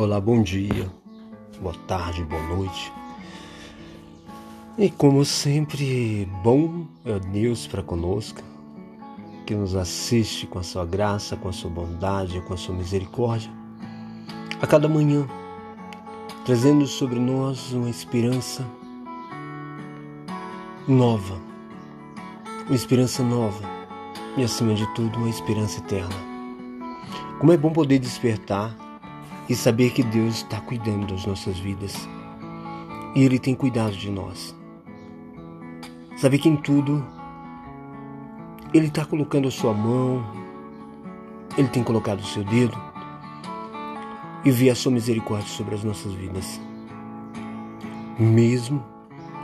Olá, bom dia, boa tarde, boa noite. E como sempre, bom é Deus para conosco, que nos assiste com a sua graça, com a sua bondade, com a sua misericórdia, a cada manhã, trazendo sobre nós uma esperança nova, uma esperança nova e, acima de tudo, uma esperança eterna. Como é bom poder despertar e saber que Deus está cuidando das nossas vidas e Ele tem cuidado de nós. Saber que em tudo Ele está colocando a sua mão, Ele tem colocado o seu dedo e ver a sua misericórdia sobre as nossas vidas. Mesmo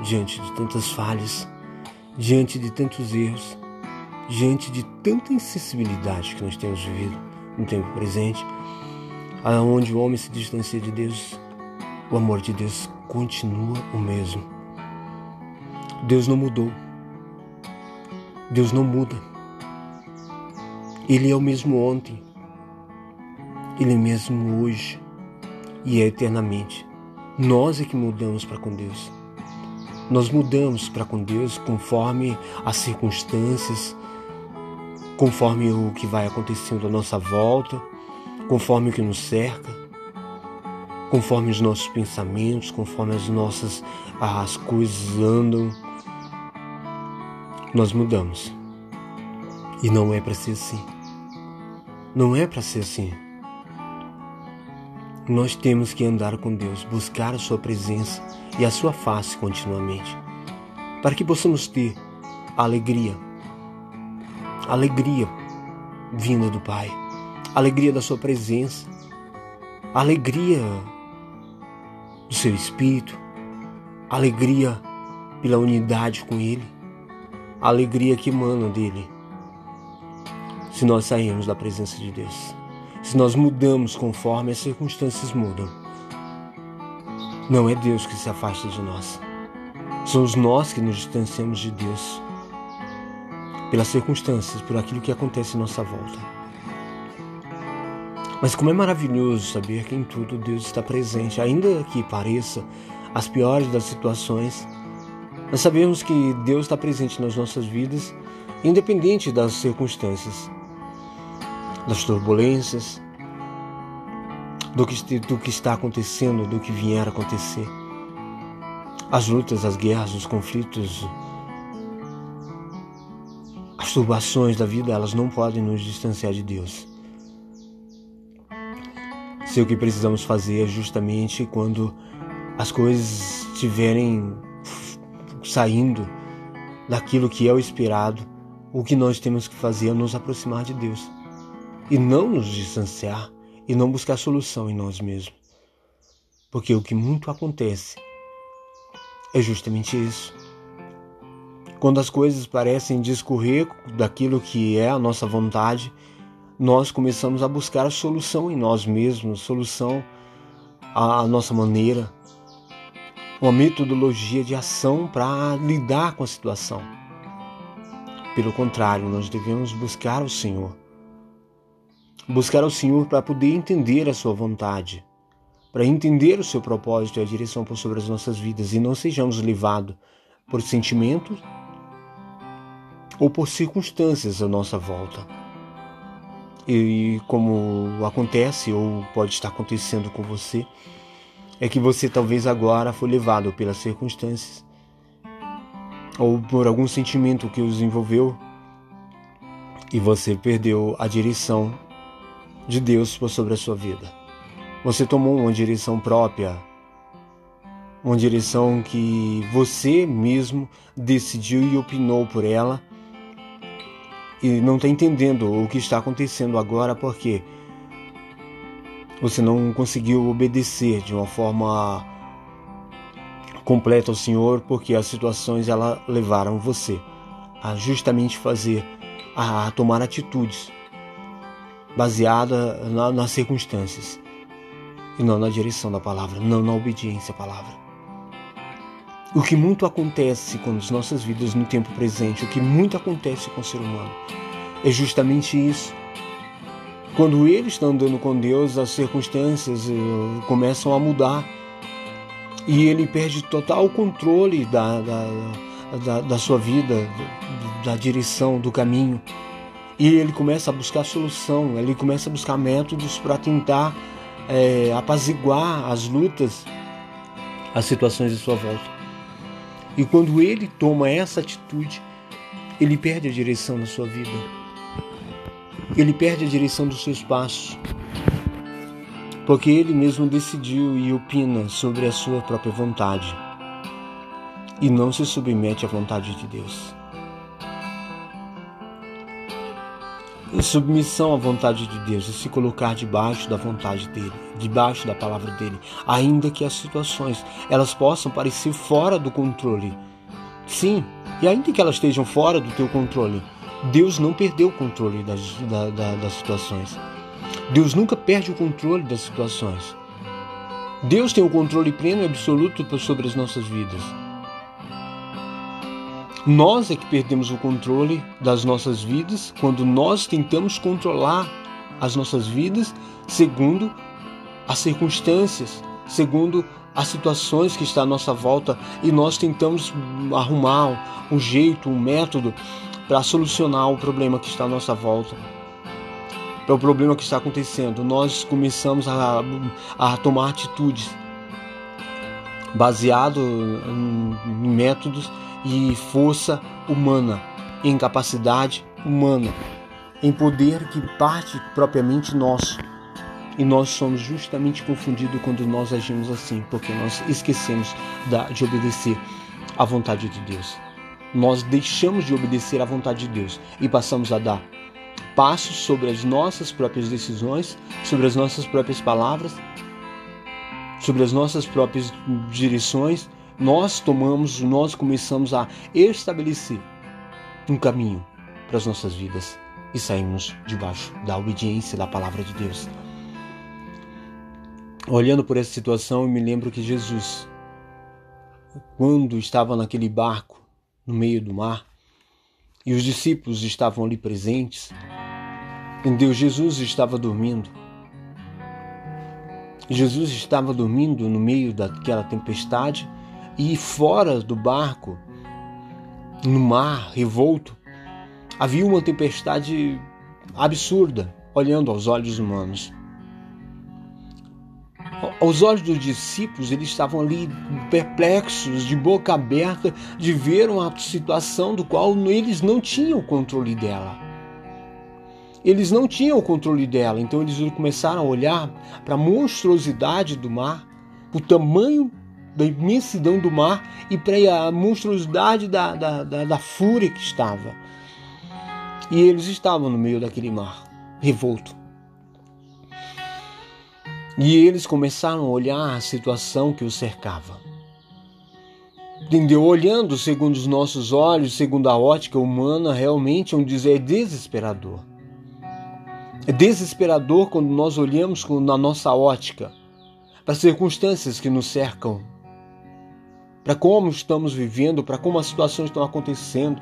diante de tantas falhas, diante de tantos erros, diante de tanta insensibilidade que nós temos vivido no tempo presente, aonde o homem se distancia de Deus, o amor de Deus continua o mesmo. Deus não mudou. Deus não muda. Ele é o mesmo ontem. Ele é mesmo hoje e é eternamente. Nós é que mudamos para com Deus. Nós mudamos para com Deus conforme as circunstâncias, conforme o que vai acontecendo à nossa volta conforme o que nos cerca, conforme os nossos pensamentos, conforme as nossas as coisas andam, nós mudamos. E não é para ser assim. Não é para ser assim. Nós temos que andar com Deus, buscar a sua presença e a sua face continuamente, para que possamos ter alegria, alegria vinda do Pai alegria da Sua presença, alegria do Seu Espírito, alegria pela unidade com Ele, a alegria que emana dele. Se nós sairmos da presença de Deus, se nós mudamos conforme as circunstâncias mudam, não é Deus que se afasta de nós, somos nós que nos distanciamos de Deus pelas circunstâncias, por aquilo que acontece em nossa volta. Mas como é maravilhoso saber que em tudo Deus está presente, ainda que pareça as piores das situações, nós sabemos que Deus está presente nas nossas vidas, independente das circunstâncias, das turbulências, do que, do que está acontecendo, do que vier a acontecer. As lutas, as guerras, os conflitos, as turbações da vida, elas não podem nos distanciar de Deus. Se o que precisamos fazer é justamente quando as coisas estiverem saindo daquilo que é o esperado, o que nós temos que fazer é nos aproximar de Deus e não nos distanciar e não buscar solução em nós mesmos. Porque o que muito acontece é justamente isso. Quando as coisas parecem discorrer daquilo que é a nossa vontade, nós começamos a buscar a solução em nós mesmos, solução à nossa maneira, uma metodologia de ação para lidar com a situação. Pelo contrário, nós devemos buscar o Senhor. Buscar o Senhor para poder entender a sua vontade, para entender o seu propósito e a direção por sobre as nossas vidas e não sejamos levados por sentimentos ou por circunstâncias à nossa volta. E como acontece ou pode estar acontecendo com você, é que você talvez agora foi levado pelas circunstâncias ou por algum sentimento que os envolveu e você perdeu a direção de Deus sobre a sua vida. Você tomou uma direção própria, uma direção que você mesmo decidiu e opinou por ela e não está entendendo o que está acontecendo agora porque você não conseguiu obedecer de uma forma completa ao Senhor, porque as situações ela levaram você a justamente fazer, a tomar atitudes baseada na, nas circunstâncias e não na direção da palavra, não na obediência à palavra. O que muito acontece com as nossas vidas no tempo presente, o que muito acontece com o ser humano, é justamente isso. Quando ele está andando com Deus, as circunstâncias eh, começam a mudar e ele perde total controle da, da, da, da sua vida, da direção, do caminho. E ele começa a buscar solução, ele começa a buscar métodos para tentar é, apaziguar as lutas, as situações de sua volta. E quando ele toma essa atitude, ele perde a direção na sua vida. Ele perde a direção dos seus passos. Porque ele mesmo decidiu e opina sobre a sua própria vontade. E não se submete à vontade de Deus. Submissão à vontade de Deus e se colocar debaixo da vontade dele, debaixo da palavra dele, ainda que as situações elas possam parecer fora do controle. Sim, e ainda que elas estejam fora do teu controle, Deus não perdeu o controle das, da, da, das situações. Deus nunca perde o controle das situações. Deus tem o controle pleno e absoluto sobre as nossas vidas. Nós é que perdemos o controle das nossas vidas quando nós tentamos controlar as nossas vidas segundo as circunstâncias, segundo as situações que estão à nossa volta e nós tentamos arrumar um jeito, um método para solucionar o problema que está à nossa volta. Para o problema que está acontecendo, nós começamos a, a tomar atitudes baseado em métodos e força humana, em capacidade humana, em poder que parte propriamente nosso. E nós somos justamente confundidos quando nós agimos assim, porque nós esquecemos de obedecer à vontade de Deus. Nós deixamos de obedecer à vontade de Deus e passamos a dar passos sobre as nossas próprias decisões, sobre as nossas próprias palavras, sobre as nossas próprias direções nós tomamos, nós começamos a estabelecer um caminho para as nossas vidas e saímos debaixo da obediência da palavra de Deus. Olhando por essa situação, eu me lembro que Jesus, quando estava naquele barco no meio do mar e os discípulos estavam ali presentes, entendeu? Jesus estava dormindo. Jesus estava dormindo no meio daquela tempestade e fora do barco, no mar revolto, havia uma tempestade absurda, olhando aos olhos humanos. Aos olhos dos discípulos, eles estavam ali perplexos, de boca aberta, de ver uma situação do qual eles não tinham controle dela. Eles não tinham controle dela, então eles começaram a olhar para a monstruosidade do mar, o tamanho da imensidão do mar e para a monstruosidade da, da, da, da fúria que estava. E eles estavam no meio daquele mar, revolto. E eles começaram a olhar a situação que os cercava. Entendeu? Olhando segundo os nossos olhos, segundo a ótica humana, realmente é um dizer é desesperador. É desesperador quando nós olhamos na nossa ótica para as circunstâncias que nos cercam para como estamos vivendo, para como as situações estão acontecendo.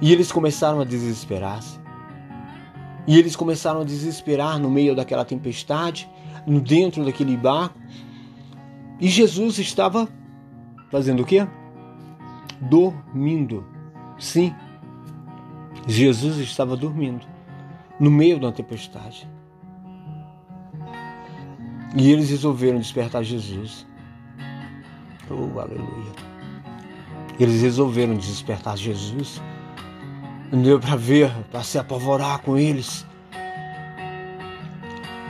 E eles começaram a desesperar-se. E eles começaram a desesperar no meio daquela tempestade, dentro daquele barco. E Jesus estava fazendo o quê? Dormindo. Sim, Jesus estava dormindo no meio da tempestade. E eles resolveram despertar Jesus. Oh, aleluia. Eles resolveram despertar Jesus. Não deu para ver, para se apavorar com eles.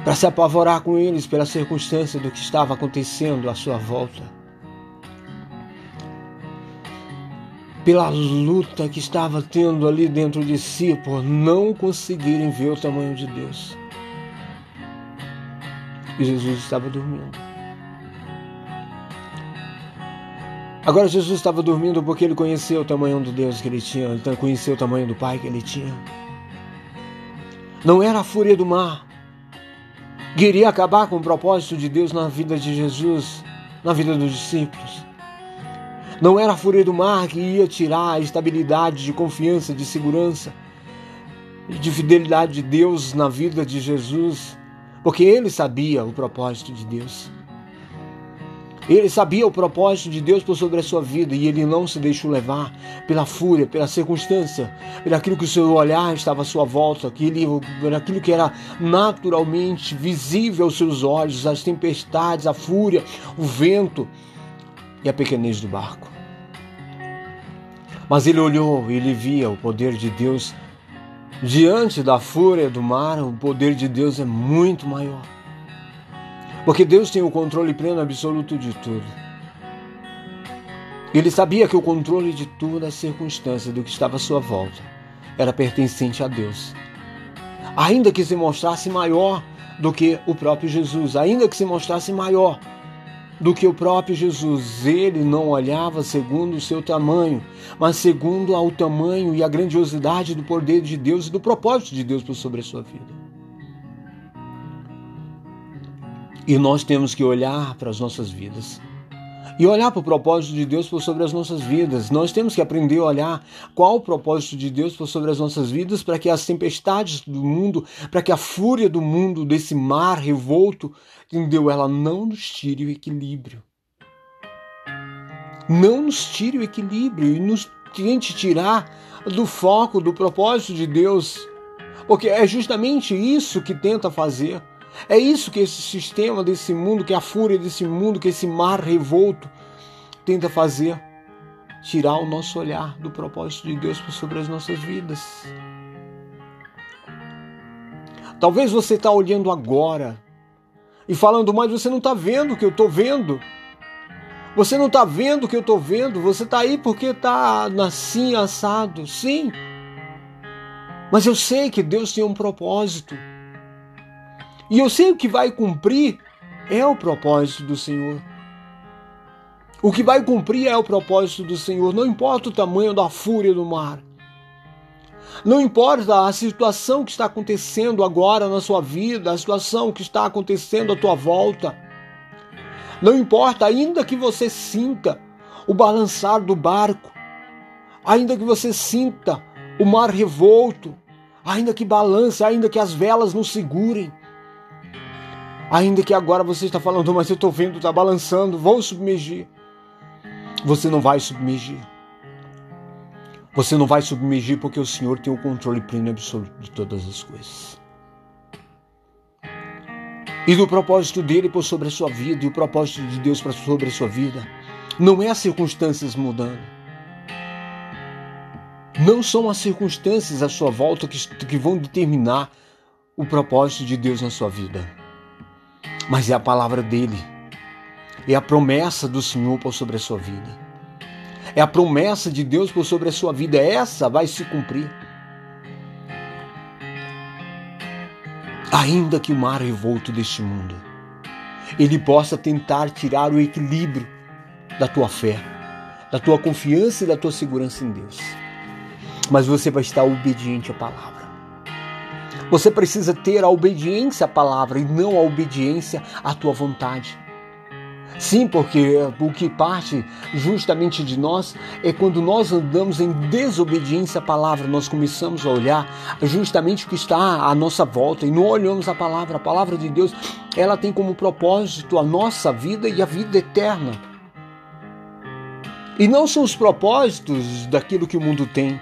Para se apavorar com eles pela circunstância do que estava acontecendo à sua volta. Pela luta que estava tendo ali dentro de si por não conseguirem ver o tamanho de Deus. E Jesus estava dormindo. Agora Jesus estava dormindo porque ele conheceu o tamanho do Deus que ele tinha, então conheceu o tamanho do Pai que ele tinha. Não era a fúria do mar que iria acabar com o propósito de Deus na vida de Jesus, na vida dos discípulos. Não era a fúria do mar que ia tirar a estabilidade de confiança, de segurança. de fidelidade de Deus na vida de Jesus, porque ele sabia o propósito de Deus. Ele sabia o propósito de Deus sobre a sua vida e ele não se deixou levar pela fúria, pela circunstância, pelo aquilo que o seu olhar estava à sua volta, aquilo, aquilo que era naturalmente visível aos seus olhos, as tempestades, a fúria, o vento e a pequenez do barco. Mas ele olhou e ele via o poder de Deus diante da fúria do mar, o poder de Deus é muito maior. Porque Deus tem o controle pleno absoluto de tudo. Ele sabia que o controle de toda a circunstância do que estava à sua volta era pertencente a Deus. Ainda que se mostrasse maior do que o próprio Jesus, ainda que se mostrasse maior do que o próprio Jesus, ele não olhava segundo o seu tamanho, mas segundo ao tamanho e a grandiosidade do poder de Deus e do propósito de Deus sobre a sua vida. E nós temos que olhar para as nossas vidas e olhar para o propósito de Deus por sobre as nossas vidas. Nós temos que aprender a olhar qual o propósito de Deus por sobre as nossas vidas para que as tempestades do mundo, para que a fúria do mundo, desse mar revolto, entendeu? Ela não nos tire o equilíbrio. Não nos tire o equilíbrio e nos tente tirar do foco, do propósito de Deus. Porque é justamente isso que tenta fazer. É isso que esse sistema desse mundo, que a fúria desse mundo, que esse mar revolto tenta fazer tirar o nosso olhar do propósito de Deus sobre as nossas vidas. Talvez você está olhando agora e falando, mas você não está vendo o que eu estou vendo. Você não está vendo o que eu estou vendo. Você está aí porque está assim, assado. Sim. Mas eu sei que Deus tem um propósito. E eu sei o que vai cumprir é o propósito do Senhor. O que vai cumprir é o propósito do Senhor, não importa o tamanho da fúria do mar. Não importa a situação que está acontecendo agora na sua vida, a situação que está acontecendo à tua volta. Não importa, ainda que você sinta o balançar do barco, ainda que você sinta o mar revolto, ainda que balance, ainda que as velas não segurem, Ainda que agora você está falando, mas eu estou vendo, está balançando, vou submergir. Você não vai submergir. Você não vai submergir porque o Senhor tem o controle pleno e absoluto de todas as coisas. E do propósito dele por sobre a sua vida e o propósito de Deus para sobre a sua vida não é as circunstâncias mudando. Não são as circunstâncias à sua volta que, que vão determinar o propósito de Deus na sua vida mas é a palavra dele. É a promessa do Senhor por sobre a sua vida. É a promessa de Deus por sobre a sua vida. Essa vai se cumprir. Ainda que o mar revolto deste mundo, ele possa tentar tirar o equilíbrio da tua fé, da tua confiança e da tua segurança em Deus. Mas você vai estar obediente à palavra. Você precisa ter a obediência à palavra e não a obediência à tua vontade. Sim, porque o que parte justamente de nós é quando nós andamos em desobediência à palavra, nós começamos a olhar justamente o que está à nossa volta e não olhamos a palavra. A palavra de Deus, ela tem como propósito a nossa vida e a vida eterna. E não são os propósitos daquilo que o mundo tem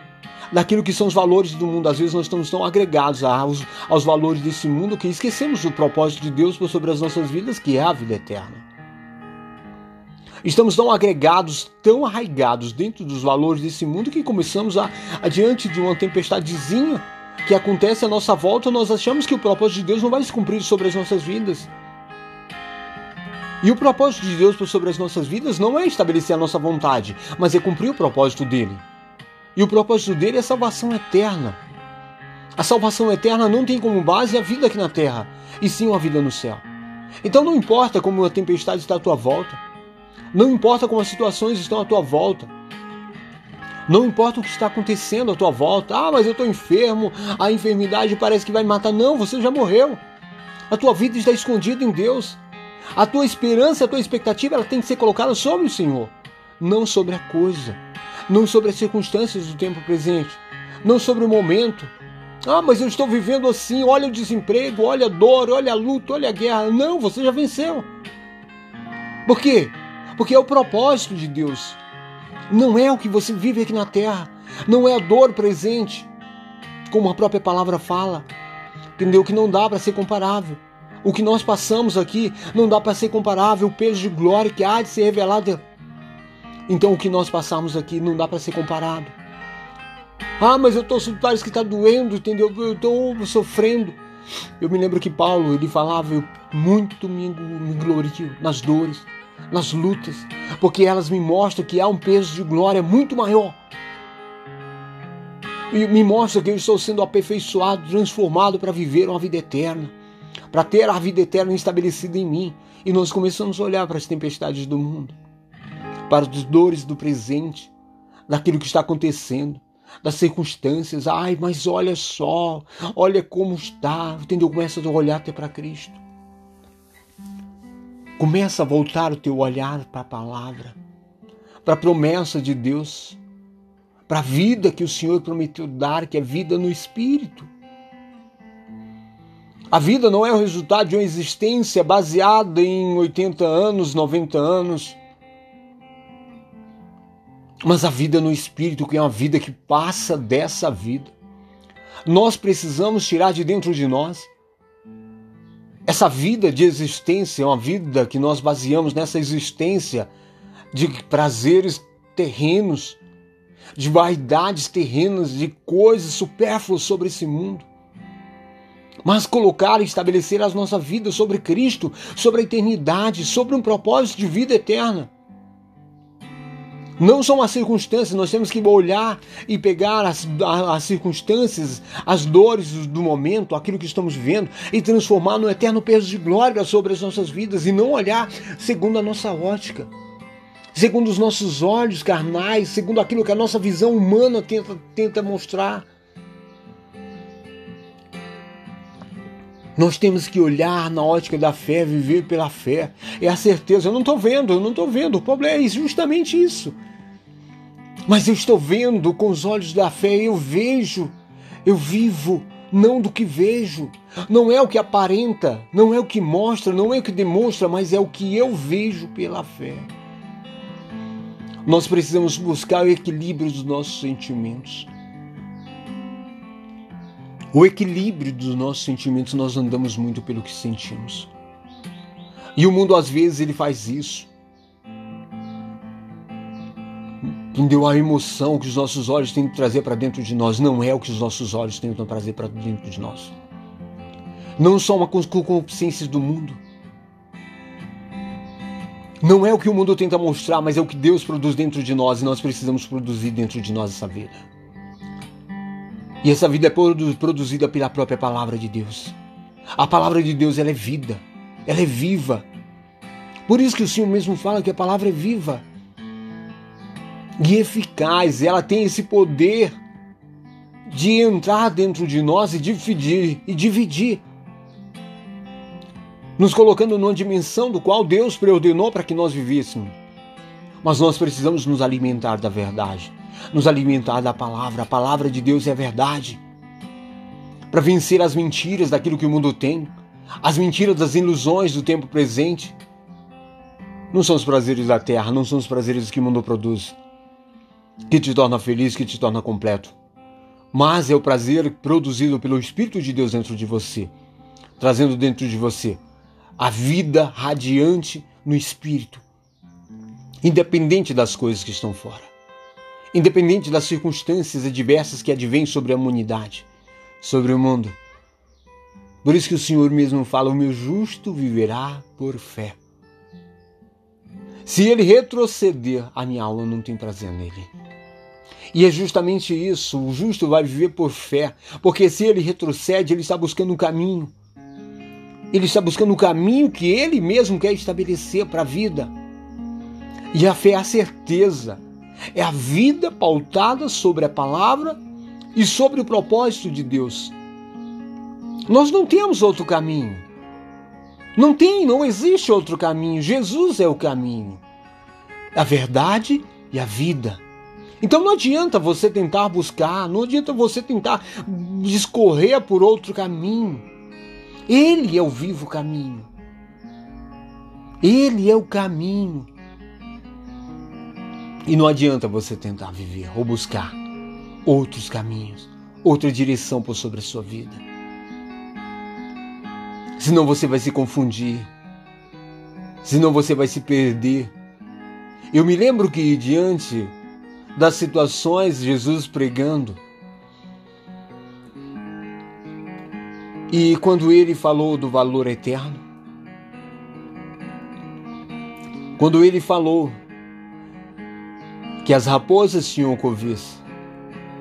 daquilo que são os valores do mundo. Às vezes nós estamos tão agregados aos, aos valores desse mundo que esquecemos o propósito de Deus sobre as nossas vidas, que é a vida eterna. Estamos tão agregados, tão arraigados dentro dos valores desse mundo que começamos a, adiante de uma tempestadezinha que acontece à nossa volta, nós achamos que o propósito de Deus não vai se cumprir sobre as nossas vidas. E o propósito de Deus sobre as nossas vidas não é estabelecer a nossa vontade, mas é cumprir o propósito dele. E o propósito dele é salvação eterna. A salvação eterna não tem como base a vida aqui na terra, e sim uma vida no céu. Então não importa como a tempestade está à tua volta, não importa como as situações estão à tua volta, não importa o que está acontecendo à tua volta. Ah, mas eu estou enfermo, a enfermidade parece que vai me matar. Não, você já morreu. A tua vida está escondida em Deus. A tua esperança, a tua expectativa, ela tem que ser colocada sobre o Senhor, não sobre a coisa não sobre as circunstâncias do tempo presente, não sobre o momento, Ah, mas eu estou vivendo assim. Olha o desemprego, olha a dor, olha a luta, olha a guerra. Não, você já venceu. Por quê? Porque é o propósito de Deus. Não é o que você vive aqui na terra. Não é a dor presente. Como a própria palavra fala. Entendeu? Que não dá para ser comparável. O que nós passamos aqui não dá para ser comparável. O peso de glória que há de ser revelado. Então o que nós passamos aqui não dá para ser comparado. Ah, mas eu estou parece que está doendo, entendeu? Eu estou sofrendo. Eu me lembro que Paulo ele falava, eu muito me, me glorio nas dores, nas lutas, porque elas me mostram que há um peso de glória muito maior. E me mostra que eu estou sendo aperfeiçoado, transformado para viver uma vida eterna, para ter a vida eterna estabelecida em mim. E nós começamos a olhar para as tempestades do mundo, para as dores do presente, daquilo que está acontecendo, das circunstâncias. Ai, mas olha só, olha como está, entendeu? Começa a olhar até para Cristo. Começa a voltar o teu olhar para a palavra, para a promessa de Deus, para a vida que o Senhor prometeu dar, que é vida no Espírito. A vida não é o resultado de uma existência baseada em 80 anos, 90 anos, mas a vida no Espírito, que é uma vida que passa dessa vida. Nós precisamos tirar de dentro de nós essa vida de existência, é uma vida que nós baseamos nessa existência de prazeres terrenos, de vaidades terrenas, de coisas supérfluas sobre esse mundo. Mas colocar e estabelecer a nossa vida sobre Cristo, sobre a eternidade, sobre um propósito de vida eterna. Não são as circunstâncias, nós temos que olhar e pegar as, as circunstâncias, as dores do momento, aquilo que estamos vivendo, e transformar no eterno peso de glória sobre as nossas vidas, e não olhar segundo a nossa ótica, segundo os nossos olhos carnais, segundo aquilo que a nossa visão humana tenta, tenta mostrar. Nós temos que olhar na ótica da fé, viver pela fé. É a certeza. Eu não estou vendo, eu não estou vendo. O problema é justamente isso. Mas eu estou vendo com os olhos da fé, eu vejo, eu vivo, não do que vejo. Não é o que aparenta, não é o que mostra, não é o que demonstra, mas é o que eu vejo pela fé. Nós precisamos buscar o equilíbrio dos nossos sentimentos. O equilíbrio dos nossos sentimentos, nós andamos muito pelo que sentimos. E o mundo às vezes ele faz isso. Entendeu? A emoção que os nossos olhos têm que trazer para dentro de nós não é o que os nossos olhos tentam trazer para dentro de nós. Não são uma concupiscências do mundo. Não é o que o mundo tenta mostrar, mas é o que Deus produz dentro de nós e nós precisamos produzir dentro de nós essa vida. E essa vida é produzida pela própria palavra de Deus. A palavra de Deus ela é vida, ela é viva. Por isso que o Senhor mesmo fala que a palavra é viva e eficaz, ela tem esse poder de entrar dentro de nós e dividir e dividir, nos colocando numa dimensão do qual Deus preordenou para que nós vivêssemos. Mas nós precisamos nos alimentar da verdade nos alimentar da palavra. A palavra de Deus é a verdade. Para vencer as mentiras daquilo que o mundo tem, as mentiras das ilusões do tempo presente. Não são os prazeres da terra, não são os prazeres que o mundo produz, que te torna feliz, que te torna completo. Mas é o prazer produzido pelo Espírito de Deus dentro de você, trazendo dentro de você a vida radiante no Espírito, independente das coisas que estão fora independente das circunstâncias adversas que advêm sobre a humanidade, sobre o mundo. Por isso que o Senhor mesmo fala: o meu justo viverá por fé. Se ele retroceder, a minha alma não tem prazer nele. E é justamente isso: o justo vai viver por fé, porque se ele retrocede, ele está buscando um caminho. Ele está buscando um caminho que ele mesmo quer estabelecer para a vida. E a fé é a certeza é a vida pautada sobre a palavra e sobre o propósito de Deus. Nós não temos outro caminho. Não tem, não existe outro caminho. Jesus é o caminho, a verdade e a vida. Então não adianta você tentar buscar, não adianta você tentar discorrer por outro caminho. Ele é o vivo caminho. Ele é o caminho. E não adianta você tentar viver ou buscar outros caminhos, outra direção por sobre a sua vida. Senão você vai se confundir. Senão você vai se perder. Eu me lembro que diante das situações, Jesus pregando, e quando ele falou do valor eterno, quando ele falou que as raposas tinham covis,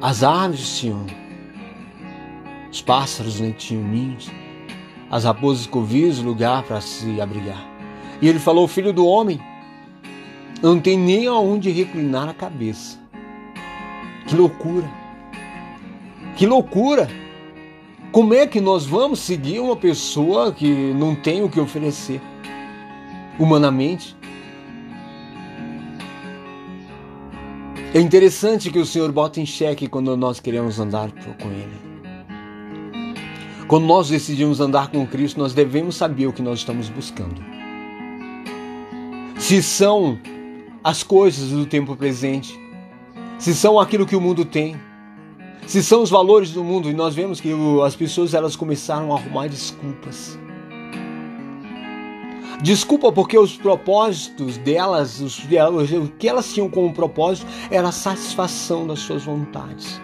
as aves tinham, os pássaros né, tinham ninhos, as raposas covis, lugar para se abrigar. E ele falou: Filho do homem, não tem nem aonde reclinar a cabeça. Que loucura! Que loucura! Como é que nós vamos seguir uma pessoa que não tem o que oferecer humanamente? É interessante que o Senhor bota em xeque quando nós queremos andar com Ele. Quando nós decidimos andar com Cristo, nós devemos saber o que nós estamos buscando. Se são as coisas do tempo presente, se são aquilo que o mundo tem, se são os valores do mundo, e nós vemos que as pessoas elas começaram a arrumar desculpas. Desculpa porque os propósitos delas, os, o que elas tinham como propósito era a satisfação das suas vontades,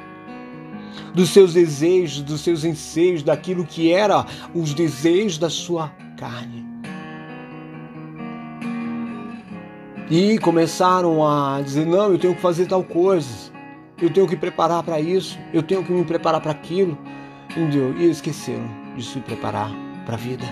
dos seus desejos, dos seus anseios, daquilo que era os desejos da sua carne. E começaram a dizer: não, eu tenho que fazer tal coisa, eu tenho que preparar para isso, eu tenho que me preparar para aquilo. Entendeu? E esqueceram de se preparar para a vida.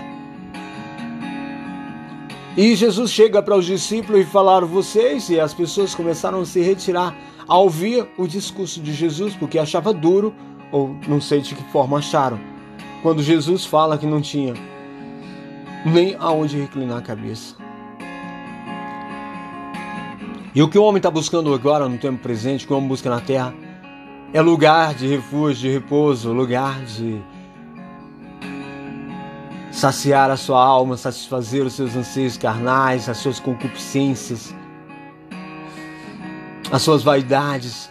E Jesus chega para os discípulos e falar vocês, e as pessoas começaram a se retirar ao ouvir o discurso de Jesus, porque achava duro, ou não sei de que forma acharam, quando Jesus fala que não tinha nem aonde reclinar a cabeça. E o que o homem está buscando agora, no tempo presente, que o homem busca na terra, é lugar de refúgio, de repouso, lugar de saciar a sua alma, satisfazer os seus anseios carnais, as suas concupiscências, as suas vaidades.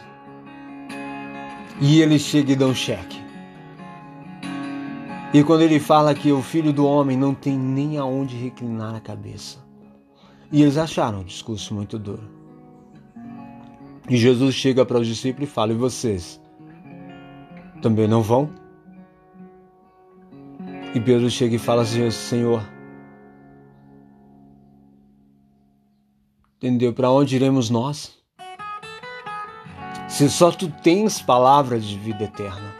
E ele chega e dá um cheque. E quando ele fala que o filho do homem não tem nem aonde reclinar a cabeça. E eles acharam o discurso muito duro. E Jesus chega para os discípulos e fala: E vocês? Também não vão? E Pedro chega e fala assim: Senhor, entendeu? Para onde iremos nós? Se só tu tens palavra de vida eterna.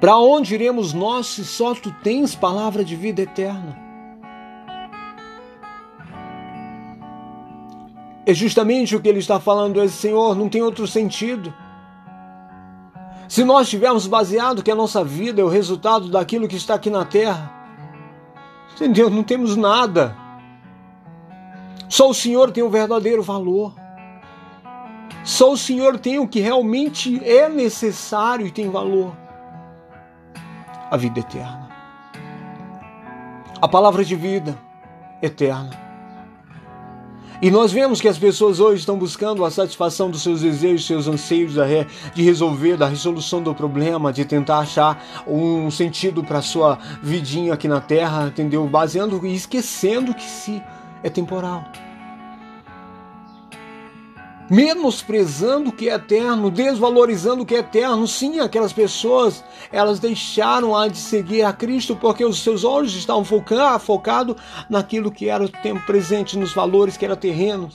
Para onde iremos nós se só tu tens palavra de vida eterna? É justamente o que ele está falando, é Senhor, não tem outro sentido. Se nós tivermos baseado que a nossa vida é o resultado daquilo que está aqui na terra, entendeu? Não temos nada. Só o Senhor tem o verdadeiro valor. Só o Senhor tem o que realmente é necessário e tem valor. A vida eterna. A palavra de vida eterna. E nós vemos que as pessoas hoje estão buscando a satisfação dos seus desejos, seus anseios de resolver, da resolução do problema, de tentar achar um sentido para sua vidinha aqui na Terra, entendeu? Baseando e esquecendo que se é temporal menosprezando o que é eterno, desvalorizando o que é eterno. Sim, aquelas pessoas, elas deixaram a de seguir a Cristo porque os seus olhos estavam focados focado naquilo que era o tempo presente, nos valores que eram terrenos.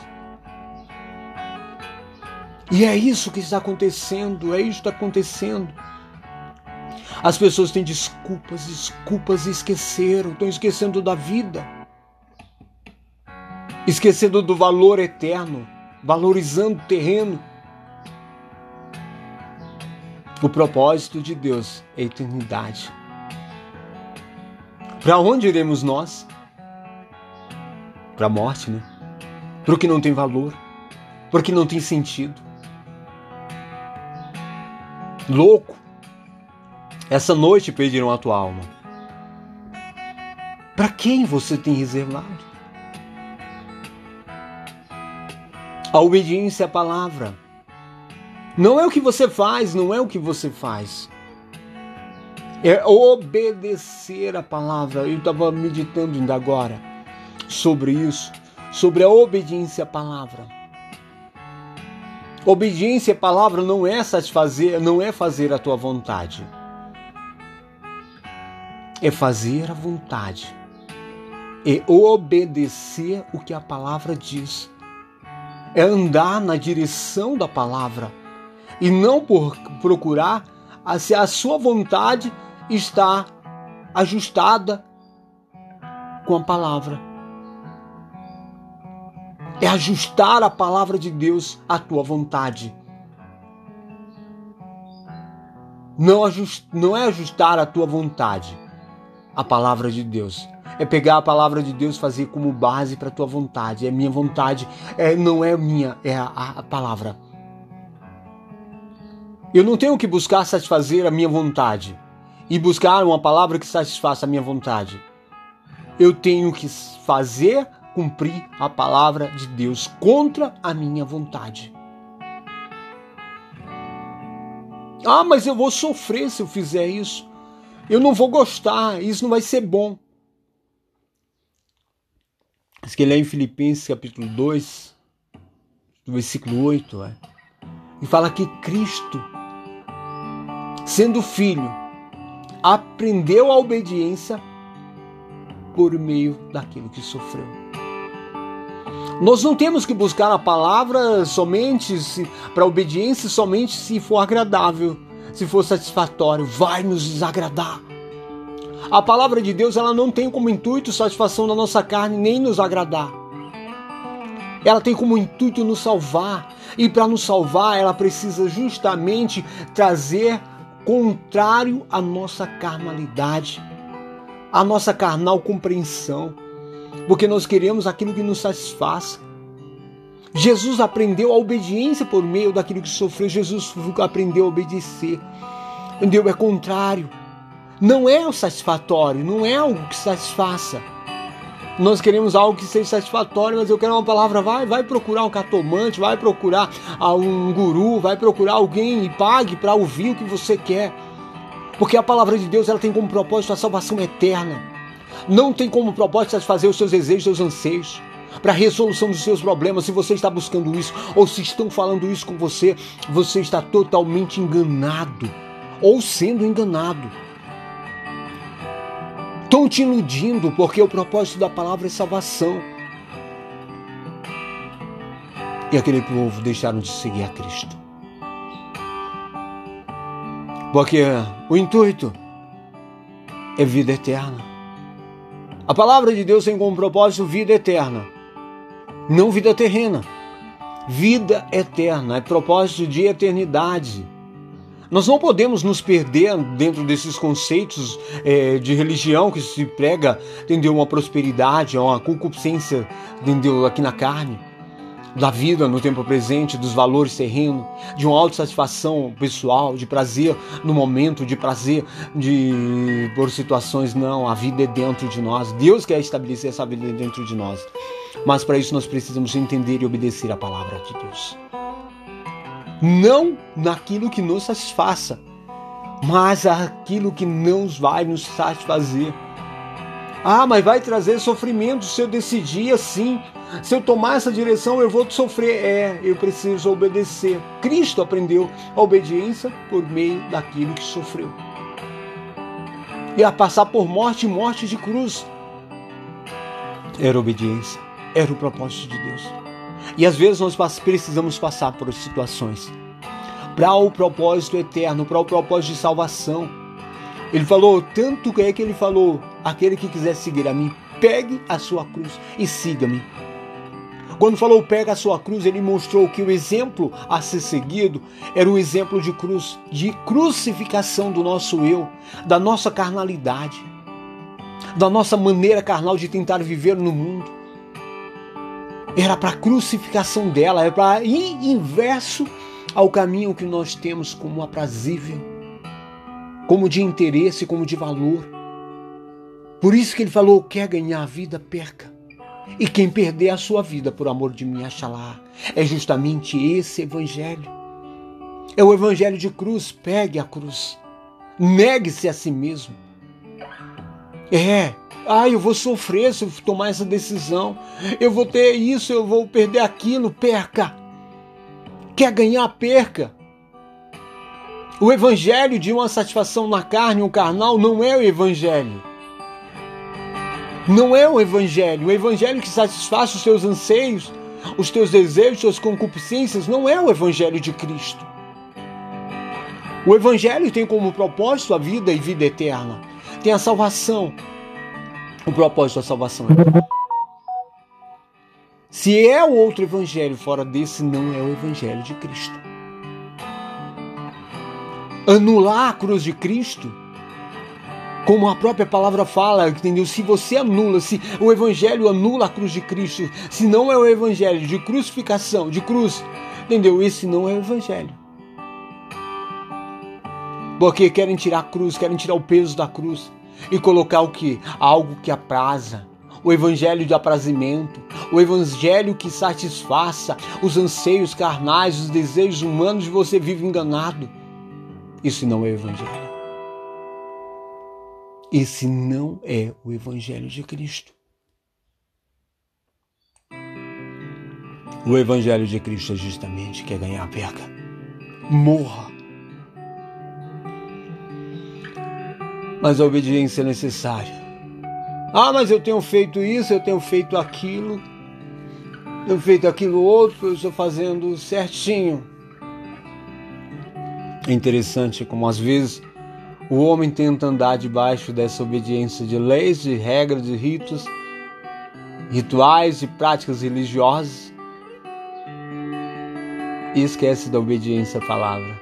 E é isso que está acontecendo, é isso que está acontecendo. As pessoas têm desculpas, desculpas e esqueceram, estão esquecendo da vida, esquecendo do valor eterno valorizando o terreno. O propósito de Deus é a eternidade. Para onde iremos nós? Para a morte, né? Para o que não tem valor. porque não tem sentido. Louco. Essa noite pedirão a tua alma. Para quem você tem reservado? A obediência à palavra. Não é o que você faz, não é o que você faz. É obedecer a palavra. Eu estava meditando ainda agora sobre isso, sobre a obediência à palavra. Obediência à palavra não é satisfazer, não é fazer a tua vontade. É fazer a vontade. É obedecer o que a palavra diz é andar na direção da palavra e não por procurar se a sua vontade está ajustada com a palavra. É ajustar a palavra de Deus à tua vontade. Não, ajust, não é ajustar a tua vontade à palavra de Deus, é pegar a palavra de Deus, fazer como base para a tua vontade. É minha vontade, é, não é minha, é a, a palavra. Eu não tenho que buscar satisfazer a minha vontade e buscar uma palavra que satisfaça a minha vontade. Eu tenho que fazer cumprir a palavra de Deus contra a minha vontade. Ah, mas eu vou sofrer se eu fizer isso. Eu não vou gostar, isso não vai ser bom. Diz que ele é em Filipenses capítulo 2, versículo 8, é, e fala que Cristo, sendo filho, aprendeu a obediência por meio daquilo que sofreu. Nós não temos que buscar a palavra somente para obediência somente se for agradável, se for satisfatório, vai nos desagradar. A palavra de Deus ela não tem como intuito satisfação da nossa carne nem nos agradar. Ela tem como intuito nos salvar. E para nos salvar, ela precisa justamente trazer contrário à nossa carnalidade, à nossa carnal compreensão, porque nós queremos aquilo que nos satisfaça. Jesus aprendeu a obediência por meio daquilo que sofreu. Jesus aprendeu a obedecer. Entendeu? É contrário não é o satisfatório, não é algo que satisfaça. Nós queremos algo que seja satisfatório, mas eu quero uma palavra. Vai, vai procurar um catomante, vai procurar um guru, vai procurar alguém e pague para ouvir o que você quer. Porque a palavra de Deus ela tem como propósito a salvação eterna. Não tem como propósito satisfazer os seus desejos, os seus anseios para a resolução dos seus problemas. Se você está buscando isso ou se estão falando isso com você, você está totalmente enganado ou sendo enganado. Estão te iludindo porque o propósito da palavra é salvação. E aquele povo deixaram de seguir a Cristo. Porque o intuito é vida eterna. A palavra de Deus tem como propósito vida eterna, não vida terrena. Vida eterna é propósito de eternidade. Nós não podemos nos perder dentro desses conceitos é, de religião que se prega, entendeu? Uma prosperidade, uma concupiscência, entendeu? Aqui na carne, da vida no tempo presente, dos valores terrenos, de uma autossatisfação pessoal, de prazer no momento, de prazer de por situações. Não, a vida é dentro de nós. Deus quer estabelecer essa vida dentro de nós. Mas para isso nós precisamos entender e obedecer a palavra de Deus não naquilo que nos satisfaça, mas aquilo que não vai nos satisfazer. Ah, mas vai trazer sofrimento se eu decidir assim. Se eu tomar essa direção, eu vou sofrer. É, eu preciso obedecer. Cristo aprendeu a obediência por meio daquilo que sofreu. E a passar por morte e morte de cruz. Era obediência, era o propósito de Deus. E às vezes nós precisamos passar por situações para o propósito eterno, para o propósito de salvação. Ele falou, tanto é que ele falou: aquele que quiser seguir a mim, pegue a sua cruz e siga-me. Quando falou pega a sua cruz, ele mostrou que o exemplo a ser seguido era um exemplo de cruz, de crucificação do nosso eu, da nossa carnalidade, da nossa maneira carnal de tentar viver no mundo. Era para a crucificação dela, era para ir inverso ao caminho que nós temos como aprazível, como de interesse, como de valor. Por isso que ele falou: quer ganhar a vida, perca. E quem perder a sua vida por amor de mim, achará. É justamente esse evangelho. É o evangelho de cruz. Pegue a cruz. Negue-se a si mesmo. É. Ah, eu vou sofrer se eu tomar essa decisão. Eu vou ter isso, eu vou perder aquilo. Perca. Quer ganhar, perca. O evangelho de uma satisfação na carne, um carnal, não é o evangelho. Não é o evangelho. O evangelho que satisfaz os seus anseios, os teus desejos, suas concupiscências, não é o evangelho de Cristo. O evangelho tem como propósito a vida e vida eterna. Tem a salvação. O propósito da salvação é se é outro evangelho fora desse, não é o evangelho de Cristo. Anular a cruz de Cristo como a própria palavra fala, entendeu? Se você anula, se o evangelho anula a cruz de Cristo, se não é o evangelho de crucificação, de cruz, entendeu? Esse não é o evangelho. Porque querem tirar a cruz, querem tirar o peso da cruz e colocar o que? Algo que apraza. O evangelho de aprazimento, o evangelho que satisfaça os anseios carnais, os desejos humanos, você vive enganado. Isso não é o evangelho. Esse não é o Evangelho de Cristo. O Evangelho de Cristo é justamente quer ganhar a perca. Morra. Mas a obediência é necessária. Ah, mas eu tenho feito isso, eu tenho feito aquilo, eu tenho feito aquilo outro, eu estou fazendo certinho. É interessante como às vezes o homem tenta andar debaixo dessa obediência de leis, de regras, de ritos, rituais e práticas religiosas e esquece da obediência à palavra.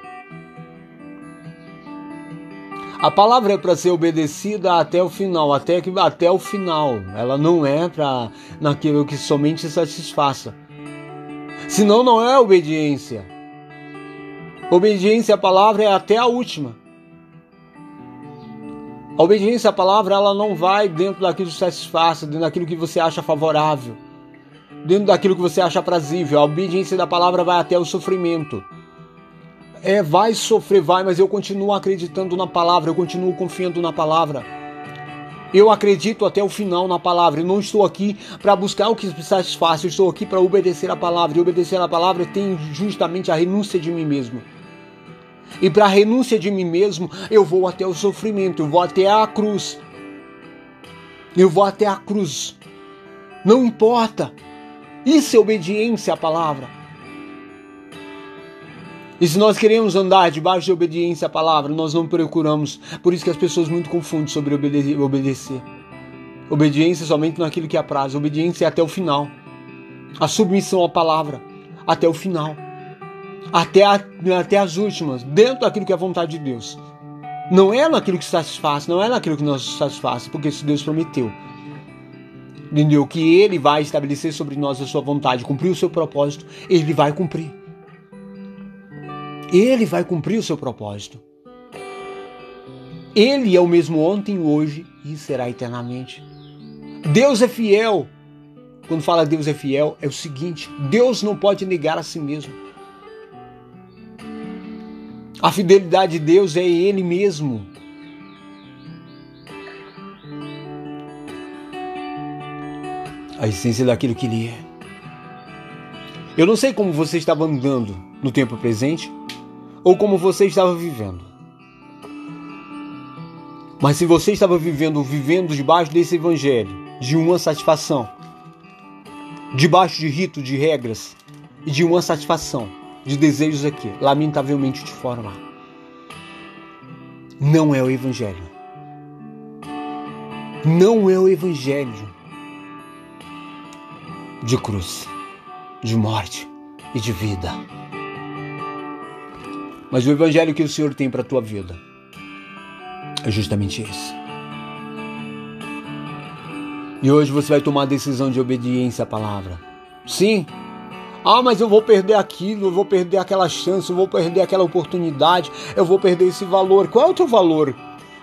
A palavra é para ser obedecida até o final, até, que, até o final. Ela não é para naquilo que somente satisfaça. Senão não é obediência. Obediência à palavra é até a última. A obediência à palavra ela não vai dentro daquilo que satisfaz, dentro daquilo que você acha favorável, dentro daquilo que você acha prazível. A obediência da palavra vai até o sofrimento. É, vai sofrer, vai, mas eu continuo acreditando na palavra, eu continuo confiando na palavra. Eu acredito até o final na palavra. Eu não estou aqui para buscar o que me satisfaz, eu estou aqui para obedecer a palavra. E obedecer a palavra tem justamente a renúncia de mim mesmo. E para a renúncia de mim mesmo, eu vou até o sofrimento, eu vou até a cruz. Eu vou até a cruz. Não importa. Isso é obediência à palavra. E se nós queremos andar debaixo de obediência à palavra, nós não procuramos. Por isso que as pessoas muito confundem sobre obedecer. Obediência somente naquilo que apraz. Obediência é até o final. A submissão à palavra até o final até, a, até as últimas, dentro daquilo que é a vontade de Deus. Não é naquilo que satisfaz, não é naquilo que nos satisfaz, porque se Deus prometeu, entendeu? Que Ele vai estabelecer sobre nós a sua vontade, cumprir o seu propósito, Ele vai cumprir. Ele vai cumprir o seu propósito. Ele é o mesmo ontem, hoje e será eternamente. Deus é fiel. Quando fala Deus é fiel, é o seguinte: Deus não pode negar a si mesmo. A fidelidade de Deus é Ele mesmo. A essência daquilo que Ele é. Eu não sei como você estava andando no tempo presente ou como você estava vivendo. Mas se você estava vivendo, vivendo debaixo desse evangelho, de uma satisfação, debaixo de rito, de regras e de uma satisfação, de desejos aqui, lamentavelmente de forma. Não é o Evangelho. Não é o Evangelho de cruz, de morte e de vida. Mas o Evangelho que o Senhor tem para a tua vida é justamente esse. E hoje você vai tomar a decisão de obediência à palavra Sim. Ah, mas eu vou perder aquilo, eu vou perder aquela chance, eu vou perder aquela oportunidade, eu vou perder esse valor. Qual é o teu valor?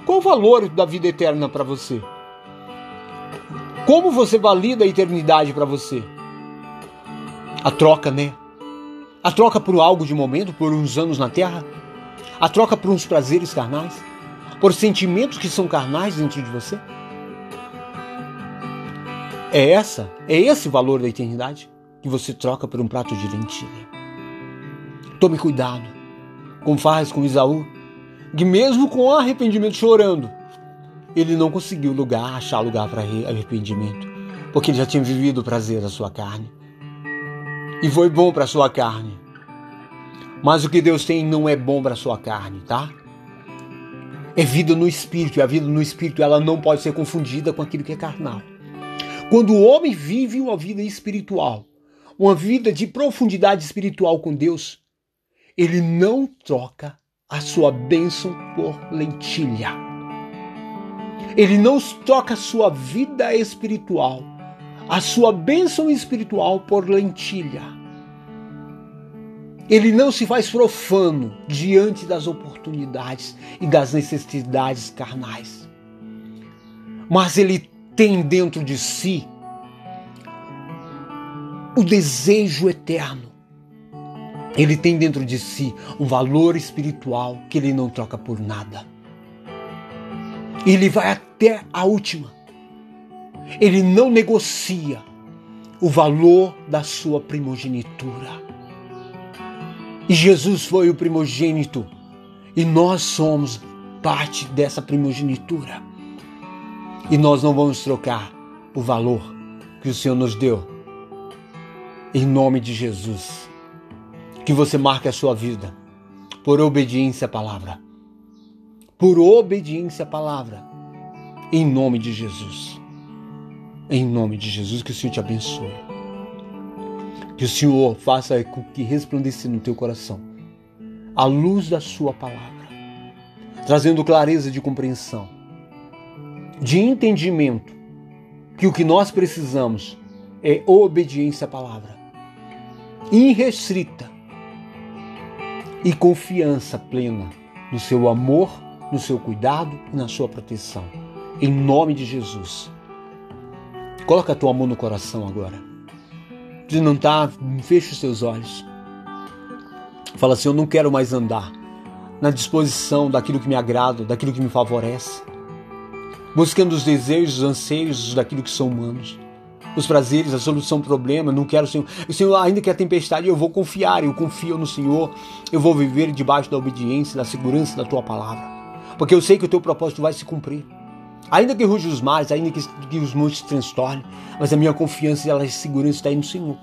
Qual o valor da vida eterna para você? Como você valida a eternidade para você? A troca, né? A troca por algo de momento, por uns anos na terra? A troca por uns prazeres carnais? Por sentimentos que são carnais dentro de você? É essa, é esse valor da eternidade que você troca por um prato de lentilha. Tome cuidado, como faz com Isaú, que mesmo com arrependimento chorando, ele não conseguiu lugar, achar lugar para arrependimento, porque ele já tinha vivido o prazer da sua carne. E foi bom para sua carne. Mas o que Deus tem não é bom para sua carne, tá? É vida no espírito, e a vida no espírito ela não pode ser confundida com aquilo que é carnal. Quando o homem vive uma vida espiritual, uma vida de profundidade espiritual com Deus, ele não troca a sua bênção por lentilha. Ele não troca a sua vida espiritual, a sua bênção espiritual por lentilha. Ele não se faz profano diante das oportunidades e das necessidades carnais. Mas ele tem dentro de si o desejo eterno. Ele tem dentro de si um valor espiritual que ele não troca por nada. Ele vai até a última. Ele não negocia o valor da sua primogenitura. E Jesus foi o primogênito e nós somos parte dessa primogenitura. E nós não vamos trocar o valor que o Senhor nos deu. Em nome de Jesus. Que você marque a sua vida por obediência à palavra. Por obediência à palavra. Em nome de Jesus. Em nome de Jesus, que o Senhor te abençoe. Que o Senhor faça com que resplandeça no teu coração a luz da sua palavra, trazendo clareza de compreensão de entendimento que o que nós precisamos é obediência à palavra, irrestrita e confiança plena no seu amor, no seu cuidado e na sua proteção. Em nome de Jesus. Coloca a tua mão no coração agora. Se não tá, fecha os teus olhos. Fala assim: Eu não quero mais andar na disposição daquilo que me agrada, daquilo que me favorece buscando os desejos, os anseios daquilo que são humanos. Os prazeres, a solução do problema, não quero Senhor. O Senhor, ainda que a tempestade, eu vou confiar, eu confio no Senhor, eu vou viver debaixo da obediência, da segurança da tua palavra. Porque eu sei que o teu propósito vai se cumprir. Ainda que ruja os mares, ainda que, que os montes transtornem, mas a minha confiança e a segurança está aí no Senhor.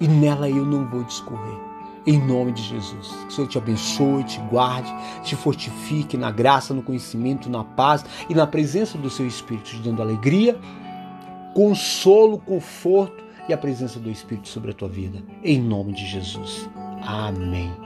E nela eu não vou discorrer em nome de Jesus. Que o Senhor te abençoe, te guarde, te fortifique na graça, no conhecimento, na paz e na presença do seu Espírito, te dando alegria, consolo, conforto e a presença do Espírito sobre a tua vida. Em nome de Jesus. Amém.